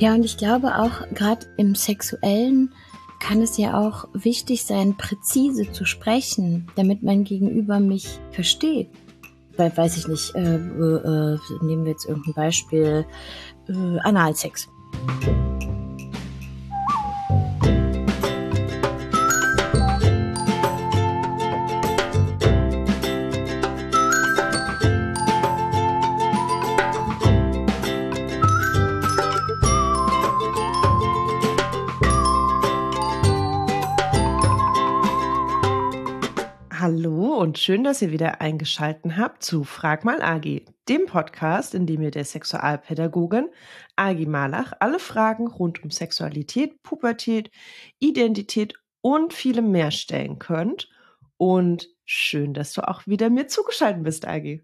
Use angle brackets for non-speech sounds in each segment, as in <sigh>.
Ja, und ich glaube auch, gerade im Sexuellen kann es ja auch wichtig sein, präzise zu sprechen, damit mein Gegenüber mich versteht. Weil, weiß ich nicht, äh, äh, nehmen wir jetzt irgendein Beispiel, äh, Analsex. Schön, dass ihr wieder eingeschalten habt zu Frag mal Agi, dem Podcast, in dem ihr der Sexualpädagogin Agi Malach alle Fragen rund um Sexualität, Pubertät, Identität und vielem mehr stellen könnt. Und schön, dass du auch wieder mir zugeschaltet bist, Agi.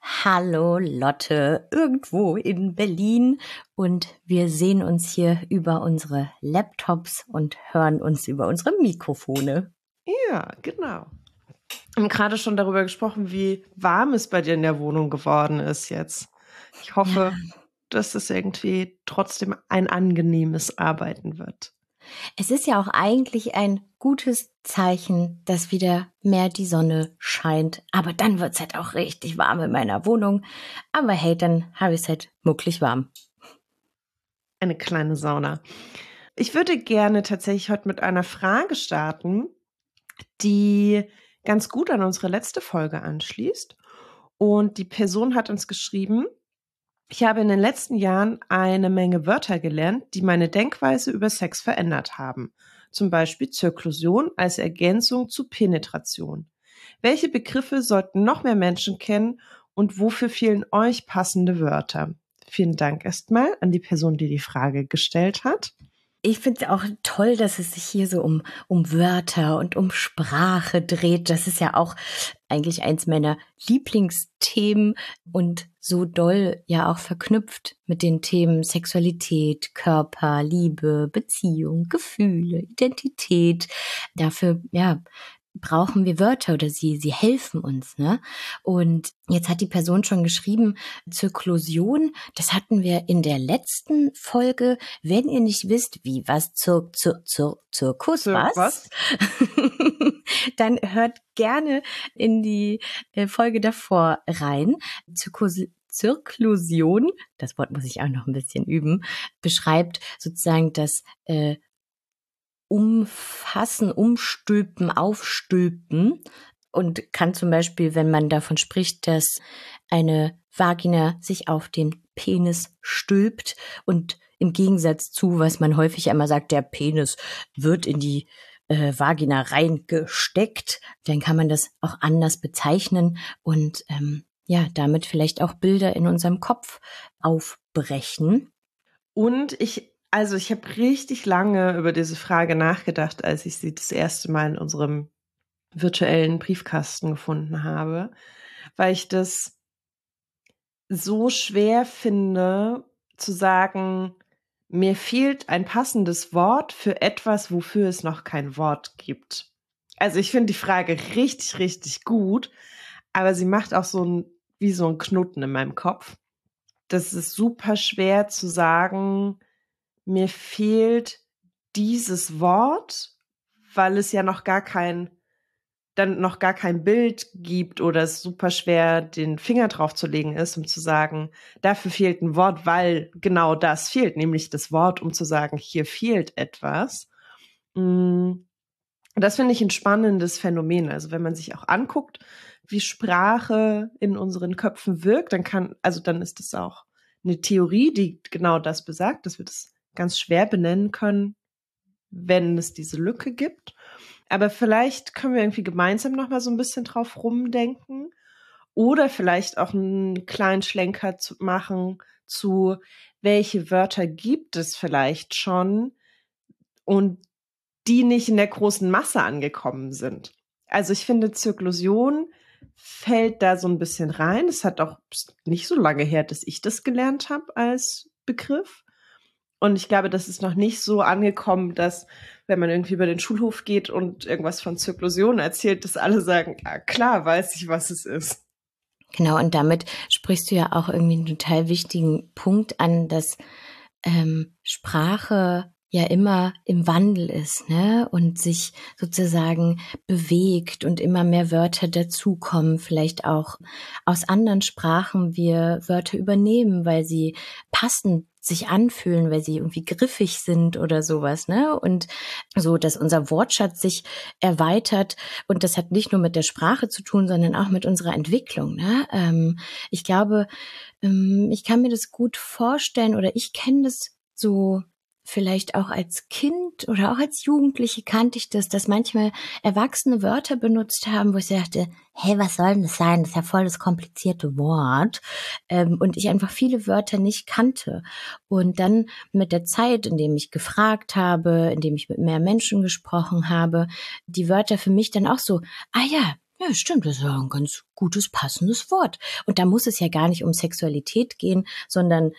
Hallo Lotte, irgendwo in Berlin und wir sehen uns hier über unsere Laptops und hören uns über unsere Mikrofone. Ja, genau haben gerade schon darüber gesprochen, wie warm es bei dir in der Wohnung geworden ist jetzt. Ich hoffe, ja. dass es irgendwie trotzdem ein angenehmes Arbeiten wird. Es ist ja auch eigentlich ein gutes Zeichen, dass wieder mehr die Sonne scheint. Aber dann wird es halt auch richtig warm in meiner Wohnung. Aber hey, dann habe ich es halt mucklig warm. Eine kleine Sauna. Ich würde gerne tatsächlich heute mit einer Frage starten, die ganz gut an unsere letzte Folge anschließt. Und die Person hat uns geschrieben, ich habe in den letzten Jahren eine Menge Wörter gelernt, die meine Denkweise über Sex verändert haben. Zum Beispiel Zirklusion als Ergänzung zu Penetration. Welche Begriffe sollten noch mehr Menschen kennen und wofür fehlen euch passende Wörter? Vielen Dank erstmal an die Person, die die Frage gestellt hat. Ich finde es auch toll, dass es sich hier so um, um Wörter und um Sprache dreht. Das ist ja auch eigentlich eins meiner Lieblingsthemen und so doll ja auch verknüpft mit den Themen Sexualität, Körper, Liebe, Beziehung, Gefühle, Identität. Dafür, ja, brauchen wir Wörter oder sie, sie helfen uns. Ne? Und jetzt hat die Person schon geschrieben, Zirklusion, das hatten wir in der letzten Folge. Wenn ihr nicht wisst, wie was zur, zur, zur, Zirkus Zir was, was? <laughs> dann hört gerne in die äh, Folge davor rein. Zirkus, Zirklusion, das Wort muss ich auch noch ein bisschen üben, beschreibt sozusagen das äh, umfassen, umstülpen, aufstülpen und kann zum Beispiel, wenn man davon spricht, dass eine Vagina sich auf den Penis stülpt und im Gegensatz zu, was man häufig einmal sagt, der Penis wird in die äh, Vagina reingesteckt, dann kann man das auch anders bezeichnen und ähm, ja, damit vielleicht auch Bilder in unserem Kopf aufbrechen. Und ich also ich habe richtig lange über diese Frage nachgedacht, als ich sie das erste Mal in unserem virtuellen Briefkasten gefunden habe, weil ich das so schwer finde zu sagen, mir fehlt ein passendes Wort für etwas, wofür es noch kein Wort gibt. Also ich finde die Frage richtig, richtig gut, aber sie macht auch so ein, wie so ein Knoten in meinem Kopf. Das ist super schwer zu sagen, mir fehlt dieses Wort, weil es ja noch gar kein dann noch gar kein Bild gibt oder es super schwer den Finger drauf zu legen ist, um zu sagen, dafür fehlt ein Wort, weil genau das fehlt, nämlich das Wort, um zu sagen, hier fehlt etwas. Mm, das finde ich ein spannendes Phänomen. Also wenn man sich auch anguckt, wie Sprache in unseren Köpfen wirkt, dann kann, also dann ist es auch eine Theorie, die genau das besagt, dass wir das ganz schwer benennen können, wenn es diese Lücke gibt. Aber vielleicht können wir irgendwie gemeinsam noch mal so ein bisschen drauf rumdenken oder vielleicht auch einen kleinen Schlenker zu machen zu, welche Wörter gibt es vielleicht schon und die nicht in der großen Masse angekommen sind. Also ich finde, Zirklusion fällt da so ein bisschen rein. Es hat auch nicht so lange her, dass ich das gelernt habe als Begriff. Und ich glaube, das ist noch nicht so angekommen, dass wenn man irgendwie über den Schulhof geht und irgendwas von Zirklusion erzählt, dass alle sagen, ja, klar, weiß ich, was es ist. Genau, und damit sprichst du ja auch irgendwie einen total wichtigen Punkt an, dass ähm, Sprache ja immer im Wandel ist, ne? Und sich sozusagen bewegt und immer mehr Wörter dazukommen, vielleicht auch aus anderen Sprachen wir Wörter übernehmen, weil sie passend sich anfühlen, weil sie irgendwie griffig sind oder sowas, ne? Und so, dass unser Wortschatz sich erweitert und das hat nicht nur mit der Sprache zu tun, sondern auch mit unserer Entwicklung, ne? Ähm, ich glaube, ähm, ich kann mir das gut vorstellen oder ich kenne das so vielleicht auch als Kind oder auch als Jugendliche kannte ich das, dass manchmal Erwachsene Wörter benutzt haben, wo ich dachte, hey, was soll denn das sein? Das ist ja voll das komplizierte Wort. Ähm, und ich einfach viele Wörter nicht kannte. Und dann mit der Zeit, indem ich gefragt habe, indem ich mit mehr Menschen gesprochen habe, die Wörter für mich dann auch so, ah ja, ja, stimmt, das ist ja ein ganz gutes, passendes Wort. Und da muss es ja gar nicht um Sexualität gehen, sondern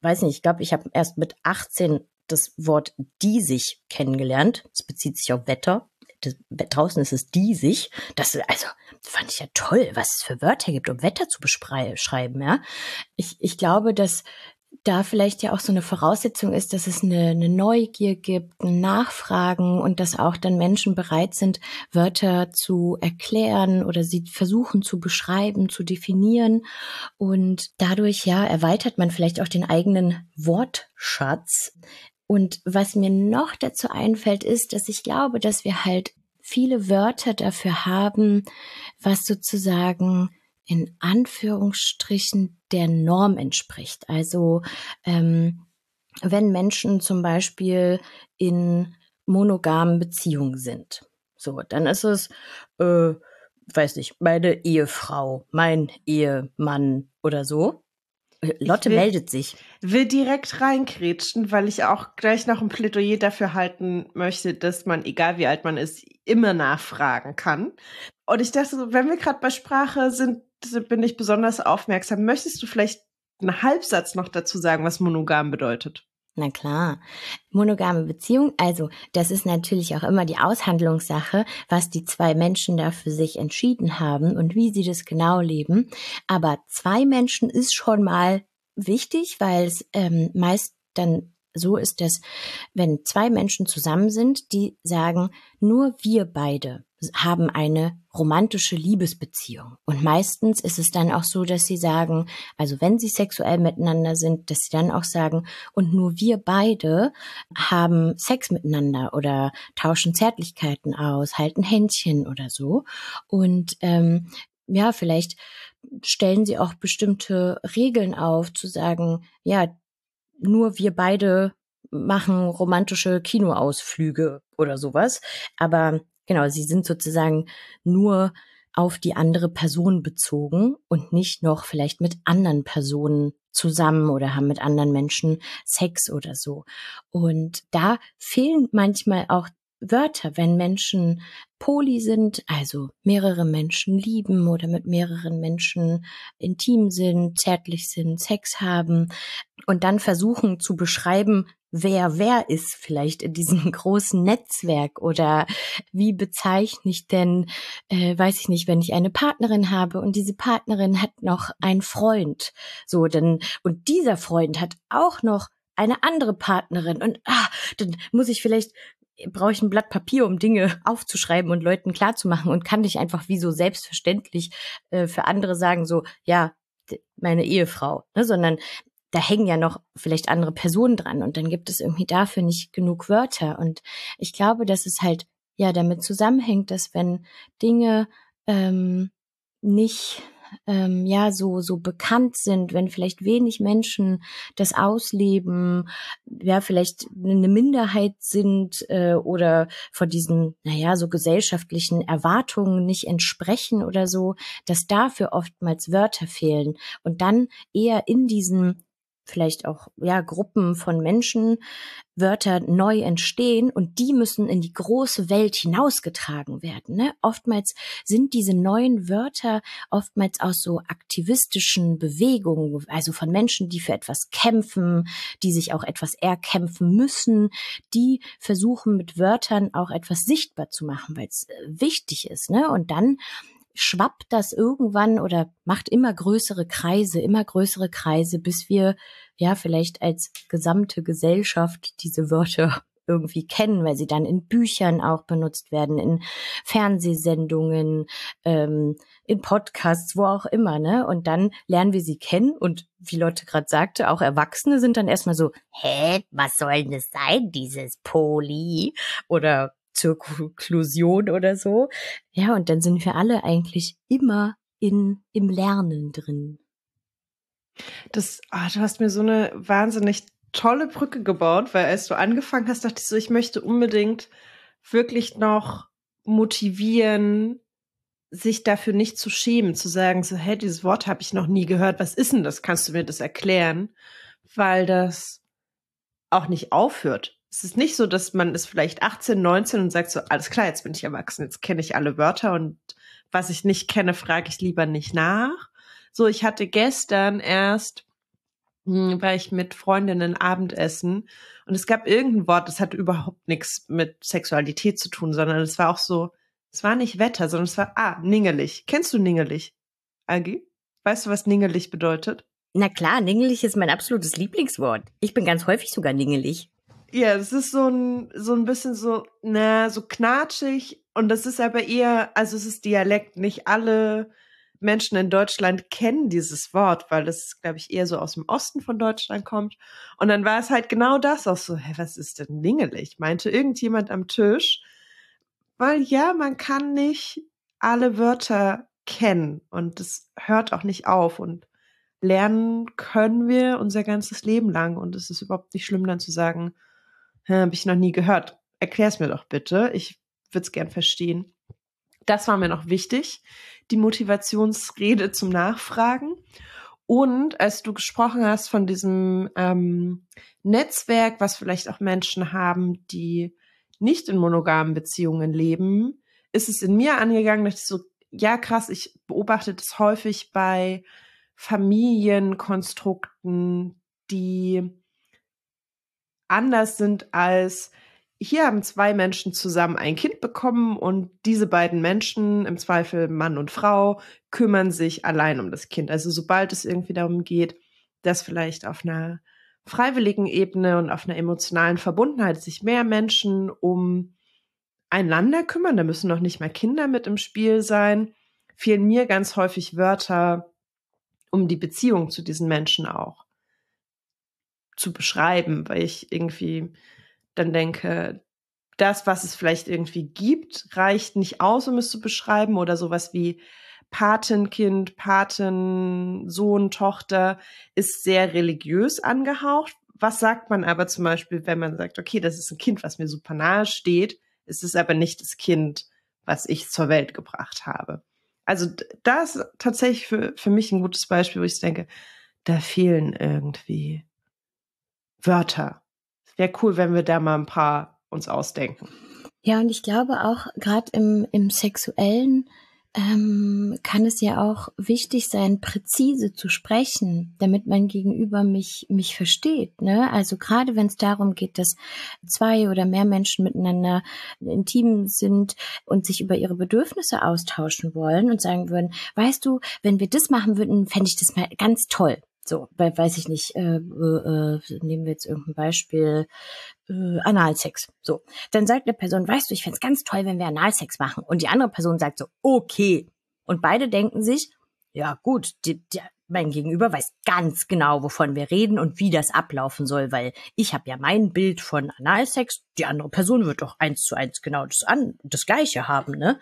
weiß nicht, ich glaube, ich habe erst mit 18 das Wort diesig kennengelernt. Es bezieht sich auf Wetter. Das, draußen ist es diesig. Das, also, fand ich ja toll, was es für Wörter gibt, um Wetter zu beschreiben, ja. Ich, ich glaube, dass da vielleicht ja auch so eine Voraussetzung ist, dass es eine, eine Neugier gibt, ein Nachfragen und dass auch dann Menschen bereit sind, Wörter zu erklären oder sie versuchen zu beschreiben, zu definieren. Und dadurch, ja, erweitert man vielleicht auch den eigenen Wortschatz. Und was mir noch dazu einfällt, ist, dass ich glaube, dass wir halt viele Wörter dafür haben, was sozusagen in Anführungsstrichen der Norm entspricht. Also ähm, wenn Menschen zum Beispiel in monogamen Beziehungen sind, so, dann ist es, äh, weiß nicht, meine Ehefrau, mein Ehemann oder so. Lotte will, meldet sich. Will direkt reinkrätschen, weil ich auch gleich noch ein Plädoyer dafür halten möchte, dass man, egal wie alt man ist, immer nachfragen kann. Und ich dachte, wenn wir gerade bei Sprache sind, bin ich besonders aufmerksam. Möchtest du vielleicht einen Halbsatz noch dazu sagen, was monogam bedeutet? Na klar. Monogame Beziehung, also das ist natürlich auch immer die Aushandlungssache, was die zwei Menschen da für sich entschieden haben und wie sie das genau leben. Aber zwei Menschen ist schon mal wichtig, weil es ähm, meist dann so ist, dass wenn zwei Menschen zusammen sind, die sagen, nur wir beide haben eine romantische Liebesbeziehung. Und meistens ist es dann auch so, dass sie sagen, also wenn sie sexuell miteinander sind, dass sie dann auch sagen, und nur wir beide haben Sex miteinander oder tauschen Zärtlichkeiten aus, halten Händchen oder so. Und ähm, ja, vielleicht stellen sie auch bestimmte Regeln auf, zu sagen, ja, nur wir beide machen romantische Kinoausflüge oder sowas. Aber Genau, sie sind sozusagen nur auf die andere Person bezogen und nicht noch vielleicht mit anderen Personen zusammen oder haben mit anderen Menschen Sex oder so. Und da fehlen manchmal auch Wörter, wenn Menschen poly sind, also mehrere Menschen lieben oder mit mehreren Menschen intim sind, zärtlich sind, Sex haben und dann versuchen zu beschreiben, wer wer ist vielleicht in diesem <laughs> großen Netzwerk? Oder wie bezeichne ich denn, äh, weiß ich nicht, wenn ich eine Partnerin habe und diese Partnerin hat noch einen Freund, so denn und dieser Freund hat auch noch eine andere Partnerin. Und ah, dann muss ich vielleicht brauche ich ein Blatt Papier, um Dinge <laughs> aufzuschreiben und Leuten klarzumachen und kann nicht einfach wie so selbstverständlich äh, für andere sagen, so, ja, meine Ehefrau, ne, sondern da hängen ja noch vielleicht andere Personen dran und dann gibt es irgendwie dafür nicht genug Wörter. Und ich glaube, dass es halt ja damit zusammenhängt, dass wenn Dinge ähm, nicht ähm, ja so so bekannt sind, wenn vielleicht wenig Menschen das ausleben, ja vielleicht eine Minderheit sind äh, oder von diesen naja so gesellschaftlichen Erwartungen nicht entsprechen oder so, dass dafür oftmals Wörter fehlen und dann eher in diesen vielleicht auch ja Gruppen von Menschen Wörter neu entstehen und die müssen in die große Welt hinausgetragen werden. Ne? Oftmals sind diese neuen Wörter oftmals aus so aktivistischen Bewegungen, also von Menschen, die für etwas kämpfen, die sich auch etwas erkämpfen müssen, die versuchen mit Wörtern auch etwas sichtbar zu machen, weil es äh, wichtig ist. Ne? Und dann schwappt das irgendwann oder macht immer größere Kreise, immer größere Kreise, bis wir ja vielleicht als gesamte Gesellschaft diese Wörter <laughs> irgendwie kennen, weil sie dann in Büchern auch benutzt werden, in Fernsehsendungen, ähm, in Podcasts, wo auch immer, ne? Und dann lernen wir sie kennen und wie Lotte gerade sagte, auch Erwachsene sind dann erstmal so, hä, was soll denn das sein, dieses Poli? Oder Zirklusion oder so. Ja, und dann sind wir alle eigentlich immer in, im Lernen drin. Das, oh, du hast mir so eine wahnsinnig tolle Brücke gebaut, weil als du angefangen hast, dachte ich so, ich möchte unbedingt wirklich noch motivieren, sich dafür nicht zu schämen, zu sagen, so, hey, dieses Wort habe ich noch nie gehört, was ist denn das? Kannst du mir das erklären? Weil das auch nicht aufhört. Es ist nicht so, dass man ist vielleicht 18, 19 und sagt so, alles klar, jetzt bin ich erwachsen, jetzt kenne ich alle Wörter und was ich nicht kenne, frage ich lieber nicht nach. So, ich hatte gestern erst hm, war ich mit Freundinnen Abendessen und es gab irgendein Wort, das hatte überhaupt nichts mit Sexualität zu tun, sondern es war auch so, es war nicht Wetter, sondern es war, ah, ningelig. Kennst du ningelig? Agi? Weißt du, was ningelig bedeutet? Na klar, ningelig ist mein absolutes Lieblingswort. Ich bin ganz häufig sogar ningelig. Ja, es ist so ein, so ein bisschen so, na, so knatschig und das ist aber eher, also es ist Dialekt, nicht alle Menschen in Deutschland kennen dieses Wort, weil es, glaube ich, eher so aus dem Osten von Deutschland kommt. Und dann war es halt genau das auch so, hä, was ist denn ningelig? Meinte irgendjemand am Tisch. Weil ja, man kann nicht alle Wörter kennen und es hört auch nicht auf und lernen können wir unser ganzes Leben lang und es ist überhaupt nicht schlimm dann zu sagen, habe ich noch nie gehört. Erklär's mir doch bitte. Ich würde es gern verstehen. Das war mir noch wichtig die Motivationsrede zum Nachfragen. Und als du gesprochen hast von diesem ähm, Netzwerk, was vielleicht auch Menschen haben, die nicht in monogamen Beziehungen leben, ist es in mir angegangen, dass ich so, ja krass, ich beobachte das häufig bei Familienkonstrukten, die anders sind als hier haben zwei Menschen zusammen ein Kind bekommen und diese beiden Menschen, im Zweifel Mann und Frau, kümmern sich allein um das Kind. Also sobald es irgendwie darum geht, dass vielleicht auf einer freiwilligen Ebene und auf einer emotionalen Verbundenheit sich mehr Menschen um einander kümmern, da müssen noch nicht mal Kinder mit im Spiel sein, fehlen mir ganz häufig Wörter, um die Beziehung zu diesen Menschen auch zu beschreiben, weil ich irgendwie dann denke, das, was es vielleicht irgendwie gibt, reicht nicht aus, um es zu beschreiben oder sowas wie Patenkind, Paten, Sohn, Tochter ist sehr religiös angehaucht. Was sagt man aber zum Beispiel, wenn man sagt, okay, das ist ein Kind, was mir super nahe steht, ist es aber nicht das Kind, was ich zur Welt gebracht habe. Also das ist tatsächlich für, für mich ein gutes Beispiel, wo ich denke, da fehlen irgendwie Wörter wäre cool, wenn wir da mal ein paar uns ausdenken. Ja, und ich glaube auch gerade im, im sexuellen ähm, kann es ja auch wichtig sein, präzise zu sprechen, damit mein Gegenüber mich mich versteht. Ne? Also gerade wenn es darum geht, dass zwei oder mehr Menschen miteinander intim sind und sich über ihre Bedürfnisse austauschen wollen und sagen würden, weißt du, wenn wir das machen würden, fände ich das mal ganz toll. So, weiß ich nicht, äh, äh, nehmen wir jetzt irgendein Beispiel, äh, Analsex. So, dann sagt eine Person, weißt du, ich fände ganz toll, wenn wir Analsex machen. Und die andere Person sagt so, okay. Und beide denken sich, ja gut, die, die, mein Gegenüber weiß ganz genau, wovon wir reden und wie das ablaufen soll, weil ich habe ja mein Bild von Analsex, die andere Person wird doch eins zu eins genau das an, das Gleiche haben, ne?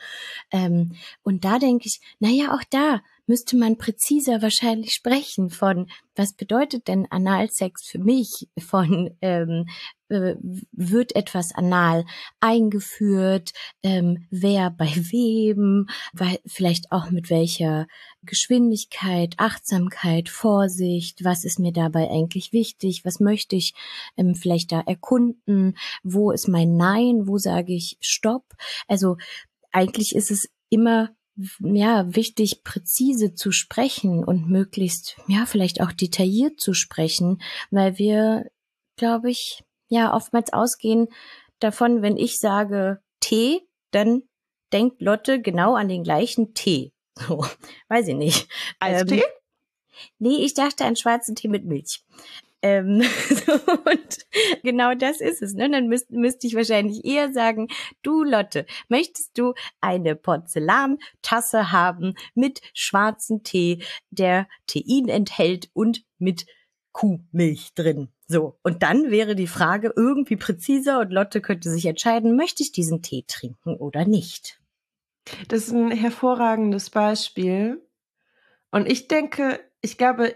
Ähm, und da denke ich, naja, auch da müsste man präziser wahrscheinlich sprechen von, was bedeutet denn Analsex für mich? Von, ähm, äh, wird etwas anal eingeführt? Ähm, wer bei wem? Weil, vielleicht auch mit welcher Geschwindigkeit, Achtsamkeit, Vorsicht? Was ist mir dabei eigentlich wichtig? Was möchte ich ähm, vielleicht da erkunden? Wo ist mein Nein? Wo sage ich Stopp? Also, eigentlich ist es immer ja, wichtig, präzise zu sprechen und möglichst, ja, vielleicht auch detailliert zu sprechen, weil wir, glaube ich, ja, oftmals ausgehen davon, wenn ich sage Tee, dann denkt Lotte genau an den gleichen Tee. So, <laughs> weiß ich nicht. Eistee? Ähm, nee, ich dachte an schwarzen Tee mit Milch. Ähm, <laughs> und genau das ist es. Ne? Dann müsste müsst ich wahrscheinlich eher sagen, du Lotte, möchtest du eine Porzellantasse haben mit schwarzem Tee, der Tein enthält und mit Kuhmilch drin? So, und dann wäre die Frage irgendwie präziser und Lotte könnte sich entscheiden, möchte ich diesen Tee trinken oder nicht. Das ist ein hervorragendes Beispiel. Und ich denke, ich glaube,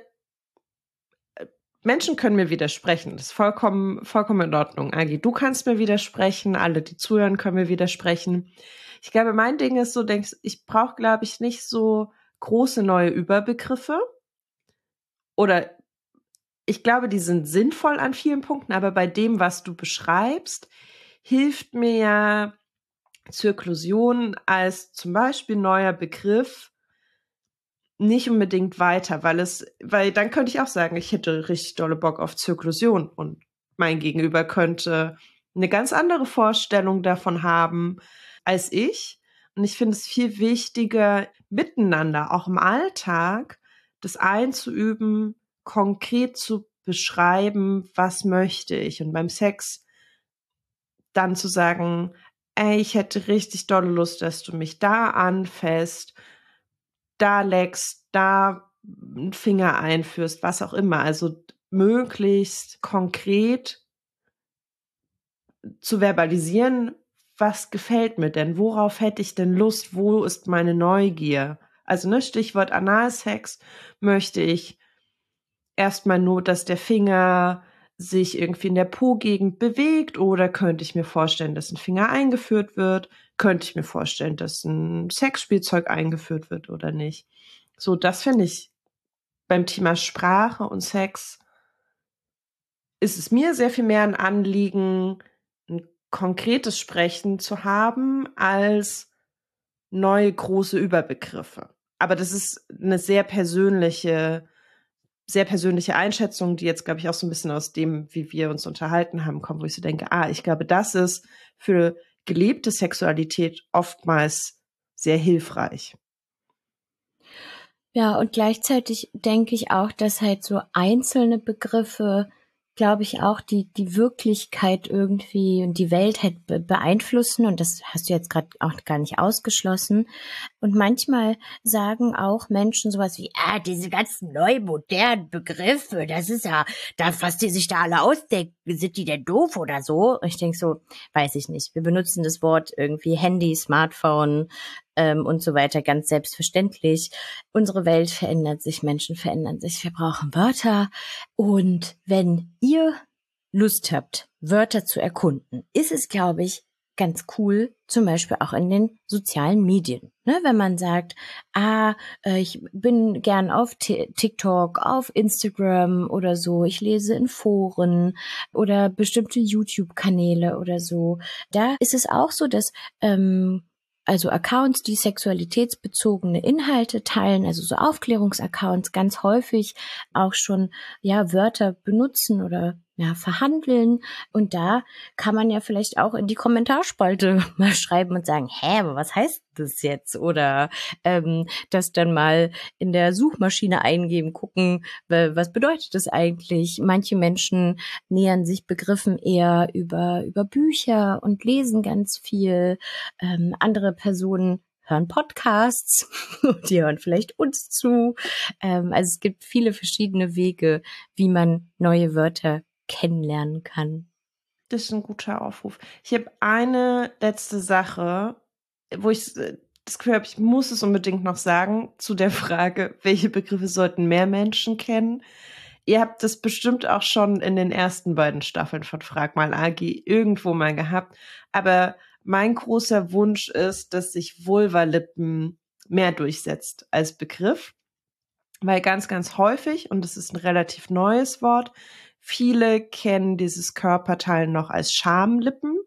Menschen können mir widersprechen. Das ist vollkommen, vollkommen in Ordnung. Agi, du kannst mir widersprechen, alle, die zuhören, können mir widersprechen. Ich glaube, mein Ding ist so, denkst, ich brauche, glaube ich, nicht so große neue Überbegriffe. Oder ich glaube, die sind sinnvoll an vielen Punkten, aber bei dem, was du beschreibst, hilft mir ja Zirklusion als zum Beispiel neuer Begriff nicht unbedingt weiter, weil es, weil dann könnte ich auch sagen, ich hätte richtig dolle Bock auf Zirklusion und mein Gegenüber könnte eine ganz andere Vorstellung davon haben als ich. Und ich finde es viel wichtiger, miteinander, auch im Alltag, das einzuüben, konkret zu beschreiben, was möchte ich. Und beim Sex dann zu sagen, ey, ich hätte richtig dolle Lust, dass du mich da anfasst da leckst, da einen Finger einführst, was auch immer. Also möglichst konkret zu verbalisieren, was gefällt mir denn? Worauf hätte ich denn Lust? Wo ist meine Neugier? Also, ne, Stichwort Analsex möchte ich erstmal nur, dass der Finger sich irgendwie in der Po-Gegend bewegt oder könnte ich mir vorstellen, dass ein Finger eingeführt wird? Könnte ich mir vorstellen, dass ein Sexspielzeug eingeführt wird oder nicht? So, das finde ich beim Thema Sprache und Sex ist es mir sehr viel mehr ein Anliegen, ein konkretes Sprechen zu haben, als neue große Überbegriffe. Aber das ist eine sehr persönliche sehr persönliche Einschätzung, die jetzt, glaube ich, auch so ein bisschen aus dem, wie wir uns unterhalten haben, kommt, wo ich so denke, ah, ich glaube, das ist für gelebte Sexualität oftmals sehr hilfreich. Ja, und gleichzeitig denke ich auch, dass halt so einzelne Begriffe glaube ich, auch die, die Wirklichkeit irgendwie und die Welt halt beeinflussen. Und das hast du jetzt gerade auch gar nicht ausgeschlossen. Und manchmal sagen auch Menschen sowas wie, ah, diese ganzen neu modernen Begriffe, das ist ja, da fast die sich da alle ausdenken, sind die denn doof oder so? Und ich denke so, weiß ich nicht. Wir benutzen das Wort irgendwie Handy, Smartphone, ähm, und so weiter ganz selbstverständlich. Unsere Welt verändert sich, Menschen verändern sich, wir brauchen Wörter. Und wenn ihr Lust habt, Wörter zu erkunden, ist es, glaube ich, ganz cool, zum Beispiel auch in den sozialen Medien. Ne, wenn man sagt, ah, äh, ich bin gern auf TikTok, auf Instagram oder so, ich lese in Foren oder bestimmte YouTube-Kanäle oder so. Da ist es auch so, dass ähm, also Accounts, die sexualitätsbezogene Inhalte teilen, also so Aufklärungsaccounts ganz häufig auch schon ja Wörter benutzen oder ja, verhandeln. Und da kann man ja vielleicht auch in die Kommentarspalte <laughs> mal schreiben und sagen, hä, aber was heißt das jetzt? Oder ähm, das dann mal in der Suchmaschine eingeben, gucken, was bedeutet das eigentlich? Manche Menschen nähern sich Begriffen eher über, über Bücher und lesen ganz viel. Ähm, andere Personen hören Podcasts, <laughs> die hören vielleicht uns zu. Ähm, also es gibt viele verschiedene Wege, wie man neue Wörter kennenlernen kann. Das ist ein guter Aufruf. Ich habe eine letzte Sache, wo ich äh, das Gefühl habe, ich muss es unbedingt noch sagen, zu der Frage, welche Begriffe sollten mehr Menschen kennen. Ihr habt das bestimmt auch schon in den ersten beiden Staffeln von Frag mal Agi irgendwo mal gehabt. Aber mein großer Wunsch ist, dass sich Vulva-Lippen mehr durchsetzt als Begriff. Weil ganz, ganz häufig, und das ist ein relativ neues Wort, Viele kennen dieses Körperteil noch als Schamlippen.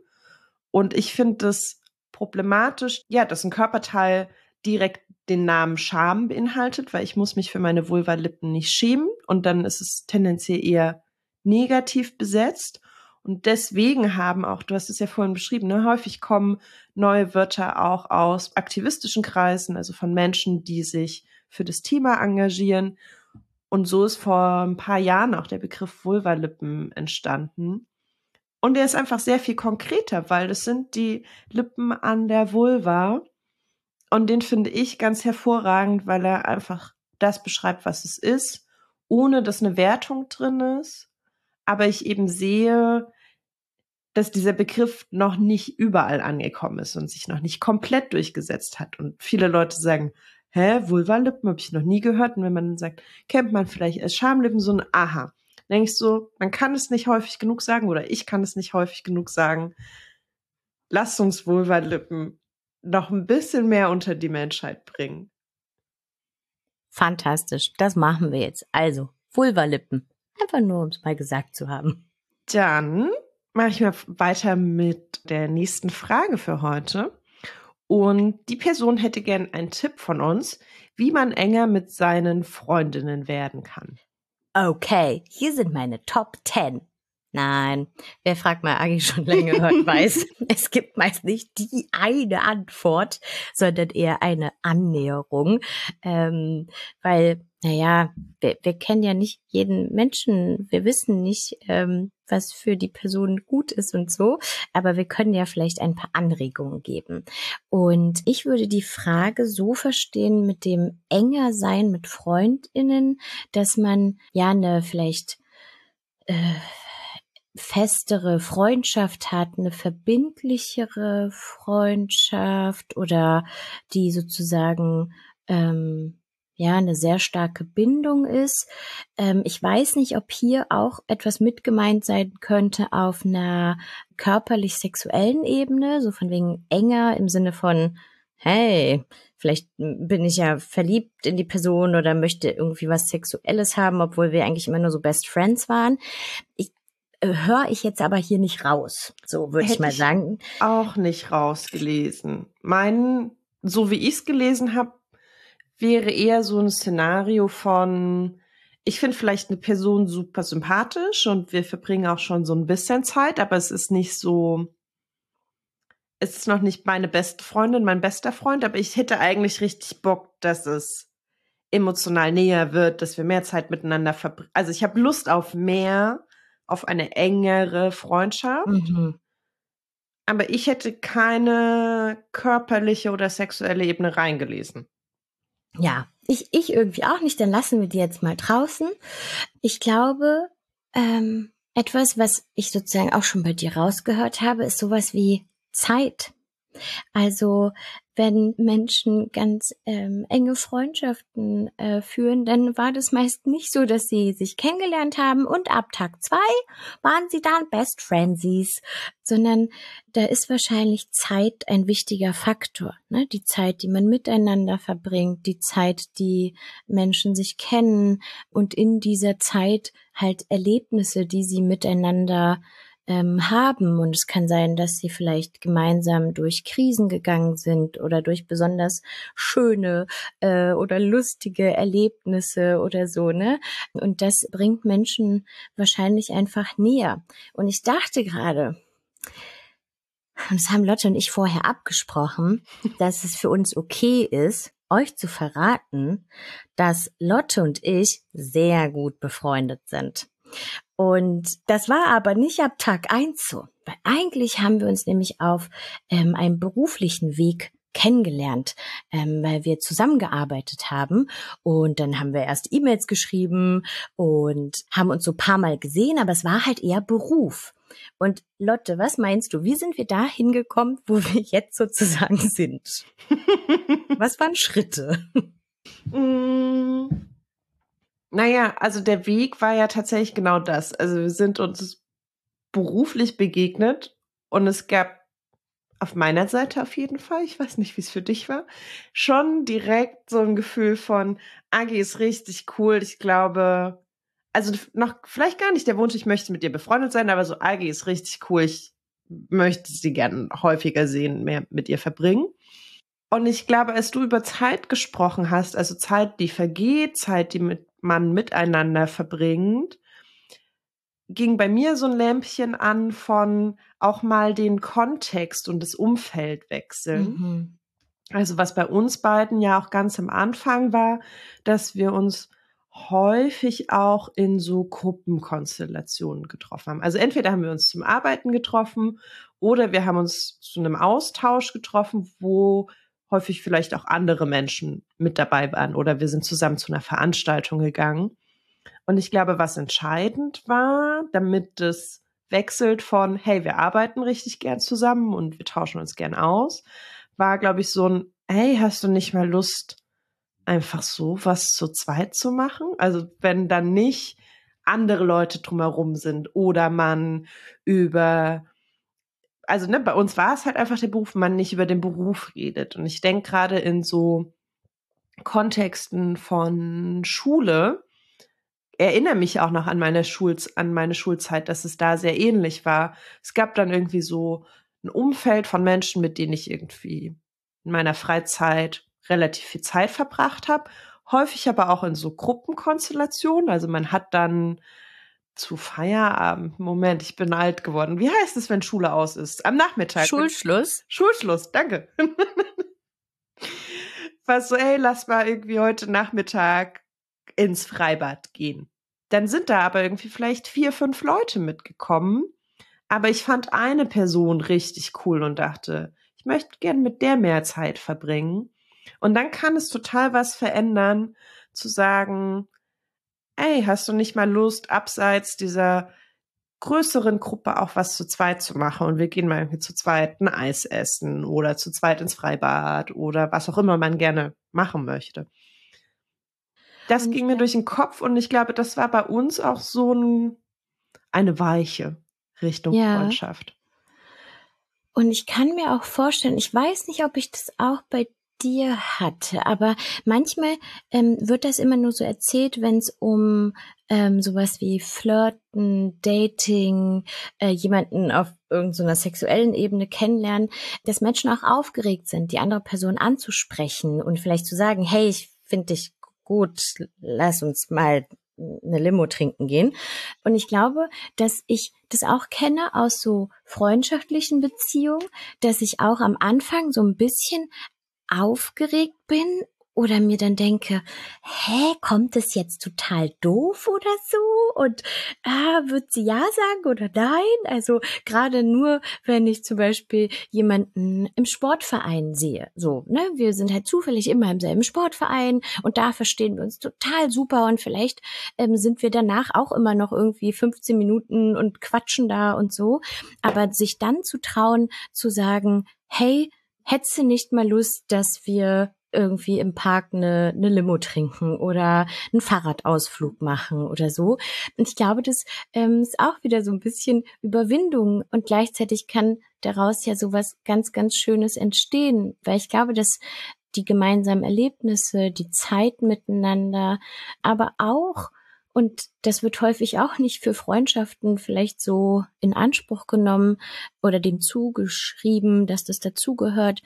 Und ich finde das problematisch, ja, dass ein Körperteil direkt den Namen Scham beinhaltet, weil ich muss mich für meine Vulva-Lippen nicht schämen und dann ist es tendenziell eher negativ besetzt. Und deswegen haben auch, du hast es ja vorhin beschrieben, ne, häufig kommen neue Wörter auch aus aktivistischen Kreisen, also von Menschen, die sich für das Thema engagieren. Und so ist vor ein paar Jahren auch der Begriff Vulvalippen entstanden. Und der ist einfach sehr viel konkreter, weil das sind die Lippen an der Vulva. Und den finde ich ganz hervorragend, weil er einfach das beschreibt, was es ist, ohne dass eine Wertung drin ist. Aber ich eben sehe, dass dieser Begriff noch nicht überall angekommen ist und sich noch nicht komplett durchgesetzt hat. Und viele Leute sagen, hä, Vulvalippen habe ich noch nie gehört. Und wenn man dann sagt, kennt man vielleicht als Schamlippen, so ein Aha denkst du, man kann es nicht häufig genug sagen oder ich kann es nicht häufig genug sagen. Lasst uns Vulva-Lippen noch ein bisschen mehr unter die Menschheit bringen. Fantastisch, das machen wir jetzt. Also, Vulva-Lippen. Einfach nur, um es mal gesagt zu haben. Dann mache ich mal weiter mit der nächsten Frage für heute. Und die Person hätte gern einen Tipp von uns, wie man enger mit seinen Freundinnen werden kann. Okay, hier sind meine Top 10. Nein, wer fragt mal Agi schon länger hört, <laughs> weiß, es gibt meist nicht die eine Antwort, sondern eher eine Annäherung. Ähm, weil naja, wir, wir kennen ja nicht jeden Menschen, wir wissen nicht, ähm, was für die Person gut ist und so, aber wir können ja vielleicht ein paar Anregungen geben. Und ich würde die Frage so verstehen mit dem enger sein mit Freundinnen, dass man ja eine vielleicht äh, festere Freundschaft hat, eine verbindlichere Freundschaft oder die sozusagen ähm, ja eine sehr starke Bindung ist. Ähm, ich weiß nicht, ob hier auch etwas mitgemeint sein könnte auf einer körperlich-sexuellen Ebene, so von wegen enger im Sinne von, hey, vielleicht bin ich ja verliebt in die Person oder möchte irgendwie was Sexuelles haben, obwohl wir eigentlich immer nur so Best Friends waren. Ich, äh, höre ich jetzt aber hier nicht raus. So würde ich mal sagen. Ich auch nicht rausgelesen. Mein, so wie ich es gelesen habe, wäre eher so ein Szenario von, ich finde vielleicht eine Person super sympathisch und wir verbringen auch schon so ein bisschen Zeit, aber es ist nicht so, es ist noch nicht meine beste Freundin, mein bester Freund, aber ich hätte eigentlich richtig Bock, dass es emotional näher wird, dass wir mehr Zeit miteinander verbringen. Also ich habe Lust auf mehr, auf eine engere Freundschaft. Mhm. Aber ich hätte keine körperliche oder sexuelle Ebene reingelesen. Ja, ich, ich irgendwie auch nicht, dann lassen wir die jetzt mal draußen. Ich glaube, ähm, etwas, was ich sozusagen auch schon bei dir rausgehört habe, ist sowas wie Zeit. Also wenn Menschen ganz ähm, enge Freundschaften äh, führen, dann war das meist nicht so, dass sie sich kennengelernt haben und ab Tag zwei waren sie dann Best Friendsies, sondern da ist wahrscheinlich Zeit ein wichtiger Faktor. Ne? Die Zeit, die man miteinander verbringt, die Zeit, die Menschen sich kennen und in dieser Zeit halt Erlebnisse, die sie miteinander ähm, haben. Und es kann sein, dass sie vielleicht gemeinsam durch Krisen gegangen sind oder durch besonders schöne äh, oder lustige Erlebnisse oder so, ne? Und das bringt Menschen wahrscheinlich einfach näher. Und ich dachte gerade, und das haben Lotte und ich vorher abgesprochen, <laughs> dass es für uns okay ist, euch zu verraten, dass Lotte und ich sehr gut befreundet sind. Und das war aber nicht ab Tag eins so. Weil eigentlich haben wir uns nämlich auf ähm, einem beruflichen Weg kennengelernt, ähm, weil wir zusammengearbeitet haben und dann haben wir erst E-Mails geschrieben und haben uns so paar Mal gesehen, aber es war halt eher Beruf. Und Lotte, was meinst du, wie sind wir da hingekommen, wo wir jetzt sozusagen sind? <laughs> was waren Schritte? Naja, also der Weg war ja tatsächlich genau das. Also wir sind uns beruflich begegnet und es gab auf meiner Seite auf jeden Fall, ich weiß nicht, wie es für dich war, schon direkt so ein Gefühl von, Agi ist richtig cool. Ich glaube, also noch vielleicht gar nicht der Wunsch, ich möchte mit dir befreundet sein, aber so Agi ist richtig cool. Ich möchte sie gerne häufiger sehen, mehr mit ihr verbringen. Und ich glaube, als du über Zeit gesprochen hast, also Zeit, die vergeht, Zeit, die mit man miteinander verbringt, ging bei mir so ein Lämpchen an von auch mal den Kontext und das Umfeld wechseln. Mhm. Also was bei uns beiden ja auch ganz am Anfang war, dass wir uns häufig auch in so Gruppenkonstellationen getroffen haben. Also entweder haben wir uns zum Arbeiten getroffen oder wir haben uns zu einem Austausch getroffen, wo häufig vielleicht auch andere Menschen mit dabei waren oder wir sind zusammen zu einer Veranstaltung gegangen. Und ich glaube, was entscheidend war, damit es wechselt von, hey, wir arbeiten richtig gern zusammen und wir tauschen uns gern aus, war, glaube ich, so ein, hey, hast du nicht mal Lust, einfach so was zu zweit zu machen. Also wenn dann nicht andere Leute drumherum sind oder man über, also ne, bei uns war es halt einfach der Beruf, man nicht über den Beruf redet. Und ich denke gerade in so Kontexten von Schule, erinnere mich auch noch an meine, Schulz, an meine Schulzeit, dass es da sehr ähnlich war. Es gab dann irgendwie so ein Umfeld von Menschen, mit denen ich irgendwie in meiner Freizeit relativ viel Zeit verbracht habe. Häufig aber auch in so Gruppenkonstellationen. Also man hat dann zu Feierabend. Moment, ich bin alt geworden. Wie heißt es, wenn Schule aus ist? Am Nachmittag. Schulschluss. Schulschluss, danke. <laughs> Was so, ey, lass mal irgendwie heute Nachmittag ins Freibad gehen. Dann sind da aber irgendwie vielleicht vier, fünf Leute mitgekommen. Aber ich fand eine Person richtig cool und dachte, ich möchte gern mit der mehr Zeit verbringen. Und dann kann es total was verändern, zu sagen, ey, hast du nicht mal Lust, abseits dieser größeren Gruppe auch was zu zweit zu machen und wir gehen mal zu zweit ein Eis essen oder zu zweit ins Freibad oder was auch immer man gerne machen möchte. Das ging mir durch den Kopf und ich glaube, das war bei uns auch so ein, eine Weiche Richtung ja. Freundschaft. Und ich kann mir auch vorstellen, ich weiß nicht, ob ich das auch bei dir hatte. Aber manchmal ähm, wird das immer nur so erzählt, wenn es um ähm, sowas wie Flirten, Dating, äh, jemanden auf irgendeiner sexuellen Ebene kennenlernen, dass Menschen auch aufgeregt sind, die andere Person anzusprechen und vielleicht zu sagen, hey, ich finde dich gut, lass uns mal eine Limo trinken gehen. Und ich glaube, dass ich das auch kenne aus so freundschaftlichen Beziehungen, dass ich auch am Anfang so ein bisschen aufgeregt bin oder mir dann denke, hä, kommt es jetzt total doof oder so? Und ah, wird sie ja sagen oder nein? Also gerade nur, wenn ich zum Beispiel jemanden im Sportverein sehe. So, ne, wir sind halt zufällig immer im selben Sportverein und da verstehen wir uns total super und vielleicht ähm, sind wir danach auch immer noch irgendwie 15 Minuten und quatschen da und so. Aber sich dann zu trauen, zu sagen, hey, hättest du nicht mal Lust, dass wir irgendwie im Park eine, eine Limo trinken oder einen Fahrradausflug machen oder so. Und ich glaube, das ähm, ist auch wieder so ein bisschen Überwindung und gleichzeitig kann daraus ja sowas ganz, ganz Schönes entstehen, weil ich glaube, dass die gemeinsamen Erlebnisse, die Zeit miteinander, aber auch und das wird häufig auch nicht für Freundschaften vielleicht so in Anspruch genommen oder dem zugeschrieben, dass das dazugehört,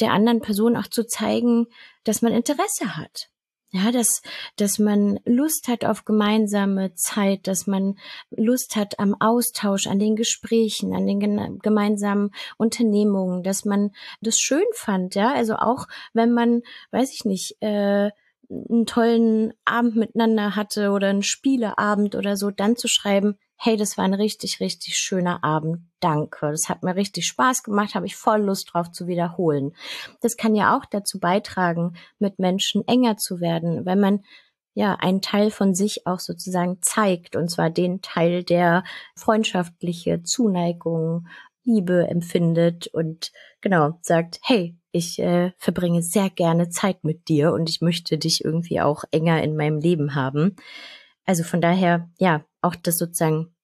der anderen Person auch zu zeigen, dass man Interesse hat. Ja, dass, dass man Lust hat auf gemeinsame Zeit, dass man Lust hat am Austausch, an den Gesprächen, an den gemeinsamen Unternehmungen, dass man das schön fand, ja. Also auch wenn man, weiß ich nicht, äh, einen tollen Abend miteinander hatte oder einen Spieleabend oder so, dann zu schreiben, hey, das war ein richtig, richtig schöner Abend, danke. Das hat mir richtig Spaß gemacht, habe ich voll Lust drauf zu wiederholen. Das kann ja auch dazu beitragen, mit Menschen enger zu werden, wenn man ja einen Teil von sich auch sozusagen zeigt, und zwar den Teil, der freundschaftliche Zuneigung, Liebe empfindet und genau sagt, hey, ich äh, verbringe sehr gerne Zeit mit dir und ich möchte dich irgendwie auch enger in meinem Leben haben. Also von daher, ja, auch das sozusagen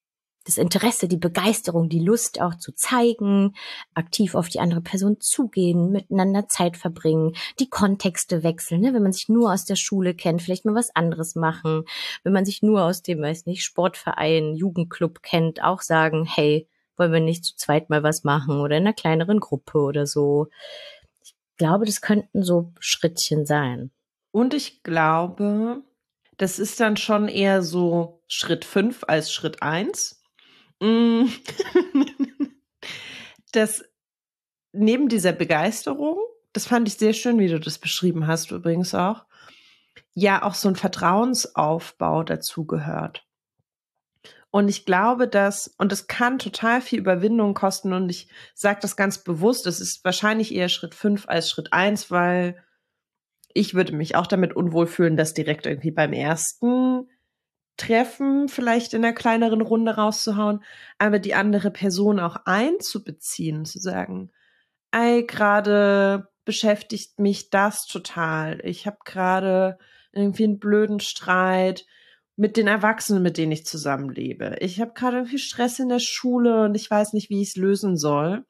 das Interesse, die Begeisterung, die Lust auch zu zeigen, aktiv auf die andere Person zugehen, miteinander Zeit verbringen, die Kontexte wechseln, ne? wenn man sich nur aus der Schule kennt, vielleicht mal was anderes machen, wenn man sich nur aus dem, weiß nicht, Sportverein, Jugendclub kennt, auch sagen, hey, wollen wir nicht zu zweit mal was machen oder in einer kleineren Gruppe oder so glaube, das könnten so Schrittchen sein. Und ich glaube, das ist dann schon eher so Schritt fünf als Schritt eins. Mm. <laughs> das neben dieser Begeisterung, das fand ich sehr schön, wie du das beschrieben hast, übrigens auch, ja auch so ein Vertrauensaufbau dazu gehört. Und ich glaube, dass, und das kann total viel Überwindung kosten, und ich sage das ganz bewusst, das ist wahrscheinlich eher Schritt fünf als Schritt eins, weil ich würde mich auch damit unwohl fühlen, das direkt irgendwie beim ersten Treffen vielleicht in einer kleineren Runde rauszuhauen, aber die andere Person auch einzubeziehen, zu sagen, ey, gerade beschäftigt mich das total. Ich habe gerade irgendwie einen blöden Streit mit den Erwachsenen, mit denen ich zusammenlebe. Ich habe gerade irgendwie Stress in der Schule und ich weiß nicht, wie ich es lösen soll.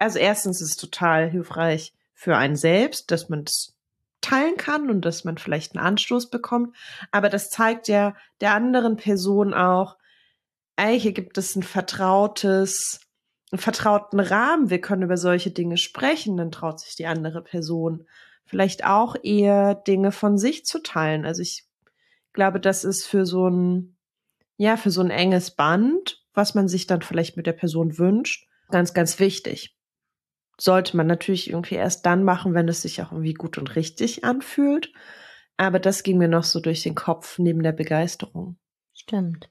Also erstens ist es total hilfreich für einen selbst, dass man es teilen kann und dass man vielleicht einen Anstoß bekommt. Aber das zeigt ja der anderen Person auch, ey, hier gibt es ein vertrautes, einen vertrauten Rahmen. Wir können über solche Dinge sprechen. Dann traut sich die andere Person vielleicht auch eher Dinge von sich zu teilen. Also ich glaube, das ist für so ein, ja, für so ein enges Band, was man sich dann vielleicht mit der Person wünscht, ganz, ganz wichtig sollte man natürlich irgendwie erst dann machen, wenn es sich auch irgendwie gut und richtig anfühlt. Aber das ging mir noch so durch den Kopf neben der Begeisterung. Stimmt.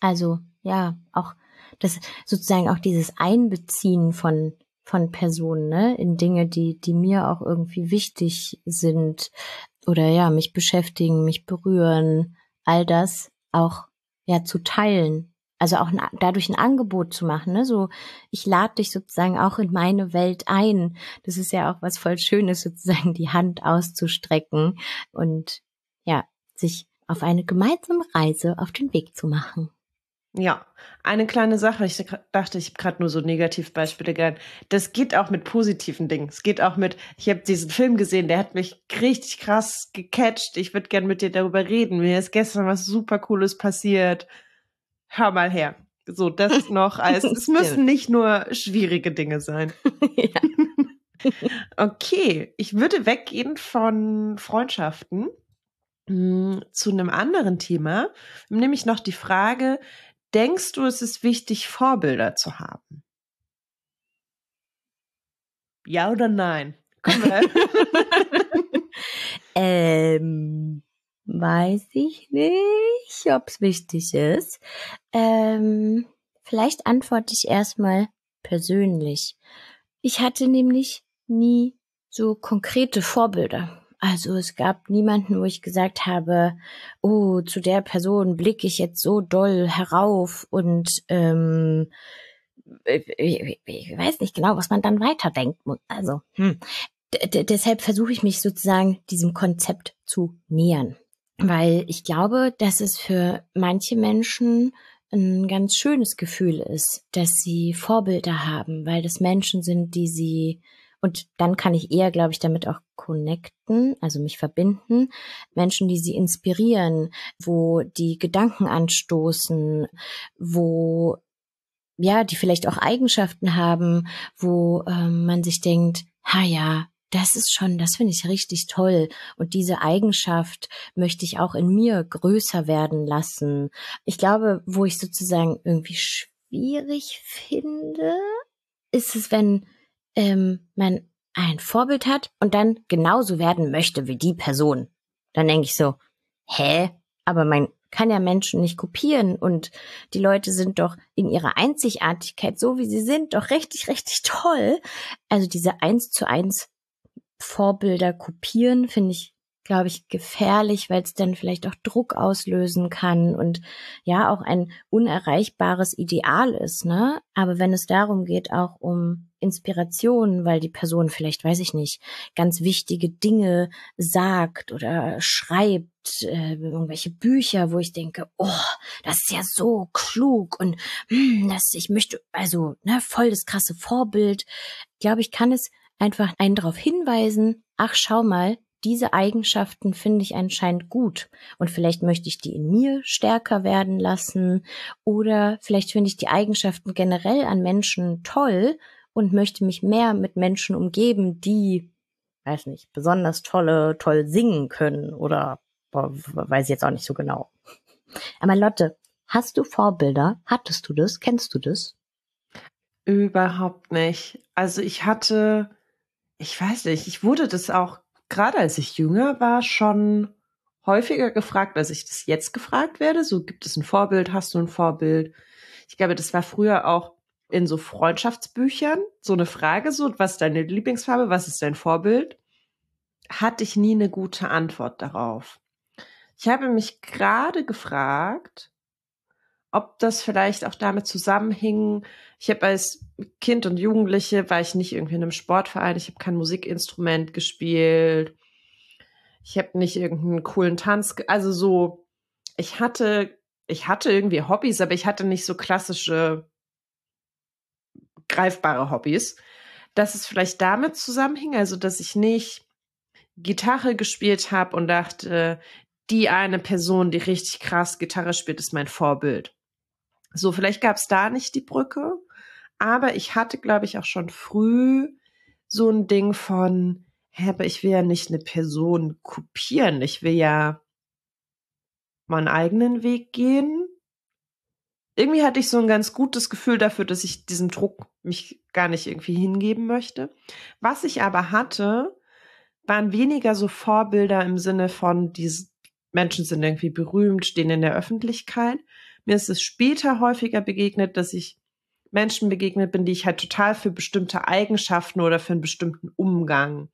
Also, ja, auch das sozusagen auch dieses Einbeziehen von von Personen, ne, in Dinge, die die mir auch irgendwie wichtig sind oder ja, mich beschäftigen, mich berühren, all das auch ja zu teilen also auch ein, dadurch ein Angebot zu machen, ne? So, ich lade dich sozusagen auch in meine Welt ein. Das ist ja auch was voll Schönes, sozusagen die Hand auszustrecken und ja, sich auf eine gemeinsame Reise auf den Weg zu machen. Ja, eine kleine Sache. Ich dachte, ich habe gerade nur so Negativbeispiele gern. Das geht auch mit positiven Dingen. Es geht auch mit, ich habe diesen Film gesehen, der hat mich richtig krass gecatcht. Ich würde gern mit dir darüber reden. Mir ist gestern was super Cooles passiert hör mal her. So, das <laughs> noch als, es müssen nicht nur schwierige Dinge sein. <laughs> <laughs> okay, ich würde weggehen von Freundschaften hm, zu einem anderen Thema, nämlich noch die Frage, denkst du, es ist wichtig, Vorbilder zu haben? Ja oder nein? <laughs> ähm, Weiß ich nicht, ob es wichtig ist. Ähm, vielleicht antworte ich erstmal persönlich. Ich hatte nämlich nie so konkrete Vorbilder. Also es gab niemanden, wo ich gesagt habe, oh, zu der Person blicke ich jetzt so doll herauf und ähm, ich, ich weiß nicht genau, was man dann weiterdenkt. Also, hm. deshalb versuche ich mich sozusagen diesem Konzept zu nähern weil ich glaube, dass es für manche Menschen ein ganz schönes Gefühl ist, dass sie Vorbilder haben, weil das Menschen sind, die sie und dann kann ich eher, glaube ich, damit auch connecten, also mich verbinden. Menschen, die sie inspirieren, wo die Gedanken anstoßen, wo ja, die vielleicht auch Eigenschaften haben, wo ähm, man sich denkt, ha ja, das ist schon, das finde ich richtig toll. Und diese Eigenschaft möchte ich auch in mir größer werden lassen. Ich glaube, wo ich sozusagen irgendwie schwierig finde, ist es, wenn ähm, man ein Vorbild hat und dann genauso werden möchte wie die Person. Dann denke ich so, hä? Aber man kann ja Menschen nicht kopieren und die Leute sind doch in ihrer Einzigartigkeit, so wie sie sind, doch richtig, richtig toll. Also diese eins zu eins Vorbilder kopieren, finde ich, glaube ich, gefährlich, weil es dann vielleicht auch Druck auslösen kann und ja auch ein unerreichbares Ideal ist, ne? Aber wenn es darum geht, auch um Inspiration, weil die Person vielleicht, weiß ich nicht, ganz wichtige Dinge sagt oder schreibt, äh, irgendwelche Bücher, wo ich denke, oh, das ist ja so klug und hm, das, ich möchte, also, ne, voll das krasse Vorbild, glaube ich, kann es einfach einen darauf hinweisen, ach schau mal, diese Eigenschaften finde ich anscheinend gut und vielleicht möchte ich die in mir stärker werden lassen oder vielleicht finde ich die Eigenschaften generell an Menschen toll und möchte mich mehr mit Menschen umgeben, die, weiß nicht, besonders tolle, toll singen können oder boah, weiß ich jetzt auch nicht so genau. Aber Lotte, Hast du Vorbilder? Hattest du das? Kennst du das? Überhaupt nicht. Also ich hatte, ich weiß nicht, ich wurde das auch, gerade als ich jünger war, schon häufiger gefragt, als ich das jetzt gefragt werde. So gibt es ein Vorbild, hast du ein Vorbild? Ich glaube, das war früher auch in so Freundschaftsbüchern so eine Frage, so was ist deine Lieblingsfarbe, was ist dein Vorbild? Hatte ich nie eine gute Antwort darauf. Ich habe mich gerade gefragt, ob das vielleicht auch damit zusammenhing. Ich habe als Kind und Jugendliche war ich nicht irgendwie in einem Sportverein, ich habe kein Musikinstrument gespielt, ich habe nicht irgendeinen coolen Tanz, also so, ich hatte, ich hatte irgendwie Hobbys, aber ich hatte nicht so klassische greifbare Hobbys. Dass es vielleicht damit zusammenhing, also dass ich nicht Gitarre gespielt habe und dachte, die eine Person, die richtig krass Gitarre spielt, ist mein Vorbild. So, vielleicht gab es da nicht die Brücke, aber ich hatte, glaube ich, auch schon früh so ein Ding von, hä, aber ich will ja nicht eine Person kopieren, ich will ja meinen eigenen Weg gehen. Irgendwie hatte ich so ein ganz gutes Gefühl dafür, dass ich diesem Druck mich gar nicht irgendwie hingeben möchte. Was ich aber hatte, waren weniger so Vorbilder im Sinne von, diese Menschen sind irgendwie berühmt, stehen in der Öffentlichkeit, mir ist es später häufiger begegnet, dass ich Menschen begegnet bin, die ich halt total für bestimmte Eigenschaften oder für einen bestimmten Umgang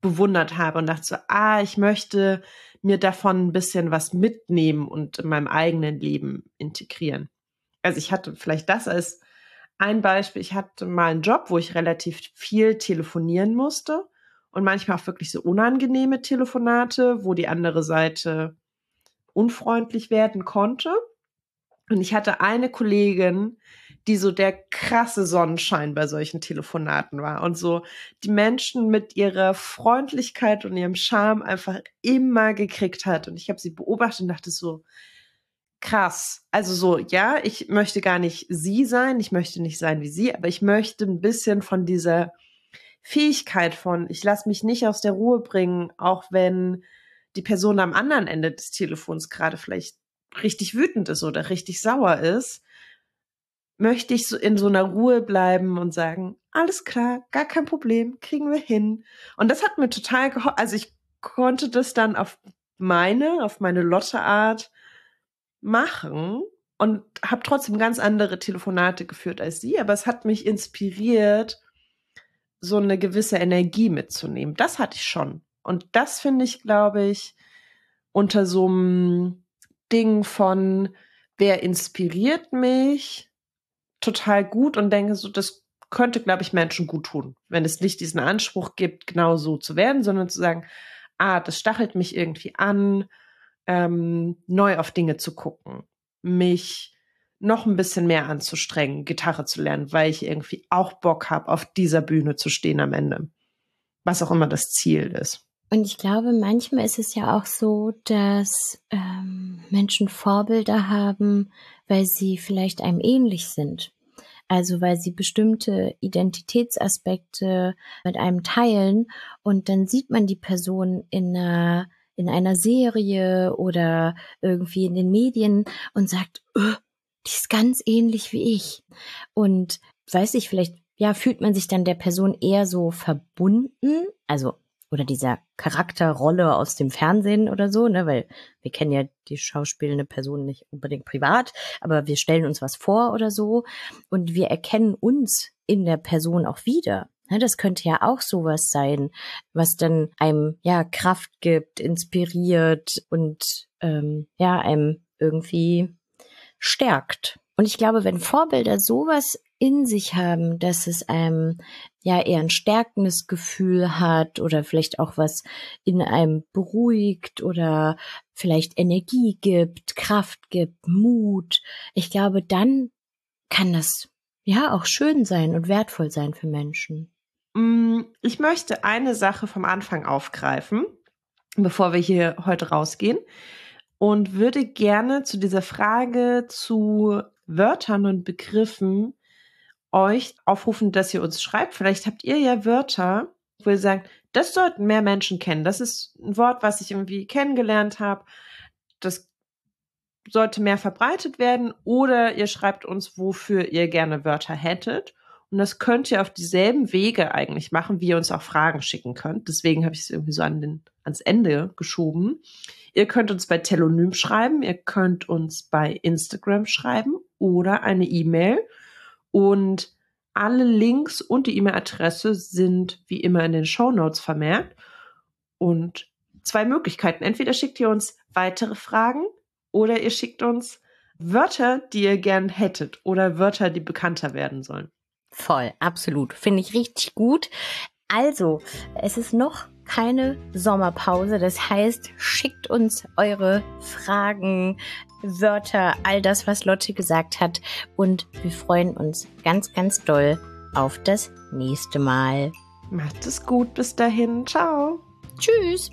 bewundert habe und dachte so, ah, ich möchte mir davon ein bisschen was mitnehmen und in meinem eigenen Leben integrieren. Also ich hatte vielleicht das als ein Beispiel. Ich hatte mal einen Job, wo ich relativ viel telefonieren musste und manchmal auch wirklich so unangenehme Telefonate, wo die andere Seite unfreundlich werden konnte. Und ich hatte eine Kollegin, die so der krasse Sonnenschein bei solchen Telefonaten war und so die Menschen mit ihrer Freundlichkeit und ihrem Charme einfach immer gekriegt hat. Und ich habe sie beobachtet und dachte so, krass. Also so, ja, ich möchte gar nicht sie sein, ich möchte nicht sein wie sie, aber ich möchte ein bisschen von dieser Fähigkeit von, ich lasse mich nicht aus der Ruhe bringen, auch wenn die Person am anderen Ende des Telefons gerade vielleicht richtig wütend ist oder richtig sauer ist, möchte ich so in so einer Ruhe bleiben und sagen, alles klar, gar kein Problem, kriegen wir hin. Und das hat mir total geholfen. Also ich konnte das dann auf meine, auf meine Lotte-Art machen und habe trotzdem ganz andere Telefonate geführt als sie, aber es hat mich inspiriert, so eine gewisse Energie mitzunehmen. Das hatte ich schon. Und das finde ich, glaube ich, unter so einem Ding von, wer inspiriert mich total gut und denke so, das könnte, glaube ich, Menschen gut tun, wenn es nicht diesen Anspruch gibt, genau so zu werden, sondern zu sagen, ah, das stachelt mich irgendwie an, ähm, neu auf Dinge zu gucken, mich noch ein bisschen mehr anzustrengen, Gitarre zu lernen, weil ich irgendwie auch Bock habe, auf dieser Bühne zu stehen am Ende. Was auch immer das Ziel ist. Und ich glaube, manchmal ist es ja auch so, dass ähm, Menschen Vorbilder haben, weil sie vielleicht einem ähnlich sind. Also weil sie bestimmte Identitätsaspekte mit einem teilen und dann sieht man die Person in einer, in einer Serie oder irgendwie in den Medien und sagt, oh, die ist ganz ähnlich wie ich. Und weiß ich, vielleicht, ja, fühlt man sich dann der Person eher so verbunden, also oder dieser Charakterrolle aus dem Fernsehen oder so, ne, weil wir kennen ja die schauspielende Person nicht unbedingt privat, aber wir stellen uns was vor oder so und wir erkennen uns in der Person auch wieder. Ne, das könnte ja auch sowas sein, was dann einem ja Kraft gibt, inspiriert und ähm, ja einem irgendwie stärkt. Und ich glaube, wenn Vorbilder sowas in sich haben, dass es einem ja eher ein stärkendes Gefühl hat oder vielleicht auch was in einem beruhigt oder vielleicht Energie gibt, Kraft gibt, Mut. Ich glaube, dann kann das ja auch schön sein und wertvoll sein für Menschen. Mm, ich möchte eine Sache vom Anfang aufgreifen, bevor wir hier heute rausgehen und würde gerne zu dieser Frage zu Wörtern und Begriffen euch aufrufen, dass ihr uns schreibt. Vielleicht habt ihr ja Wörter, wo ihr sagt, das sollten mehr Menschen kennen. Das ist ein Wort, was ich irgendwie kennengelernt habe. Das sollte mehr verbreitet werden oder ihr schreibt uns, wofür ihr gerne Wörter hättet. Und das könnt ihr auf dieselben Wege eigentlich machen, wie ihr uns auch Fragen schicken könnt. Deswegen habe ich es irgendwie so an den, ans Ende geschoben. Ihr könnt uns bei Telonym schreiben, ihr könnt uns bei Instagram schreiben oder eine E-Mail. Und alle Links und die E-Mail-Adresse sind wie immer in den Show Notes vermerkt. Und zwei Möglichkeiten. Entweder schickt ihr uns weitere Fragen oder ihr schickt uns Wörter, die ihr gern hättet oder Wörter, die bekannter werden sollen. Voll, absolut. Finde ich richtig gut. Also, es ist noch keine Sommerpause. Das heißt, schickt uns eure Fragen, Wörter, all das, was Lotte gesagt hat. Und wir freuen uns ganz, ganz doll auf das nächste Mal. Macht es gut. Bis dahin. Ciao. Tschüss.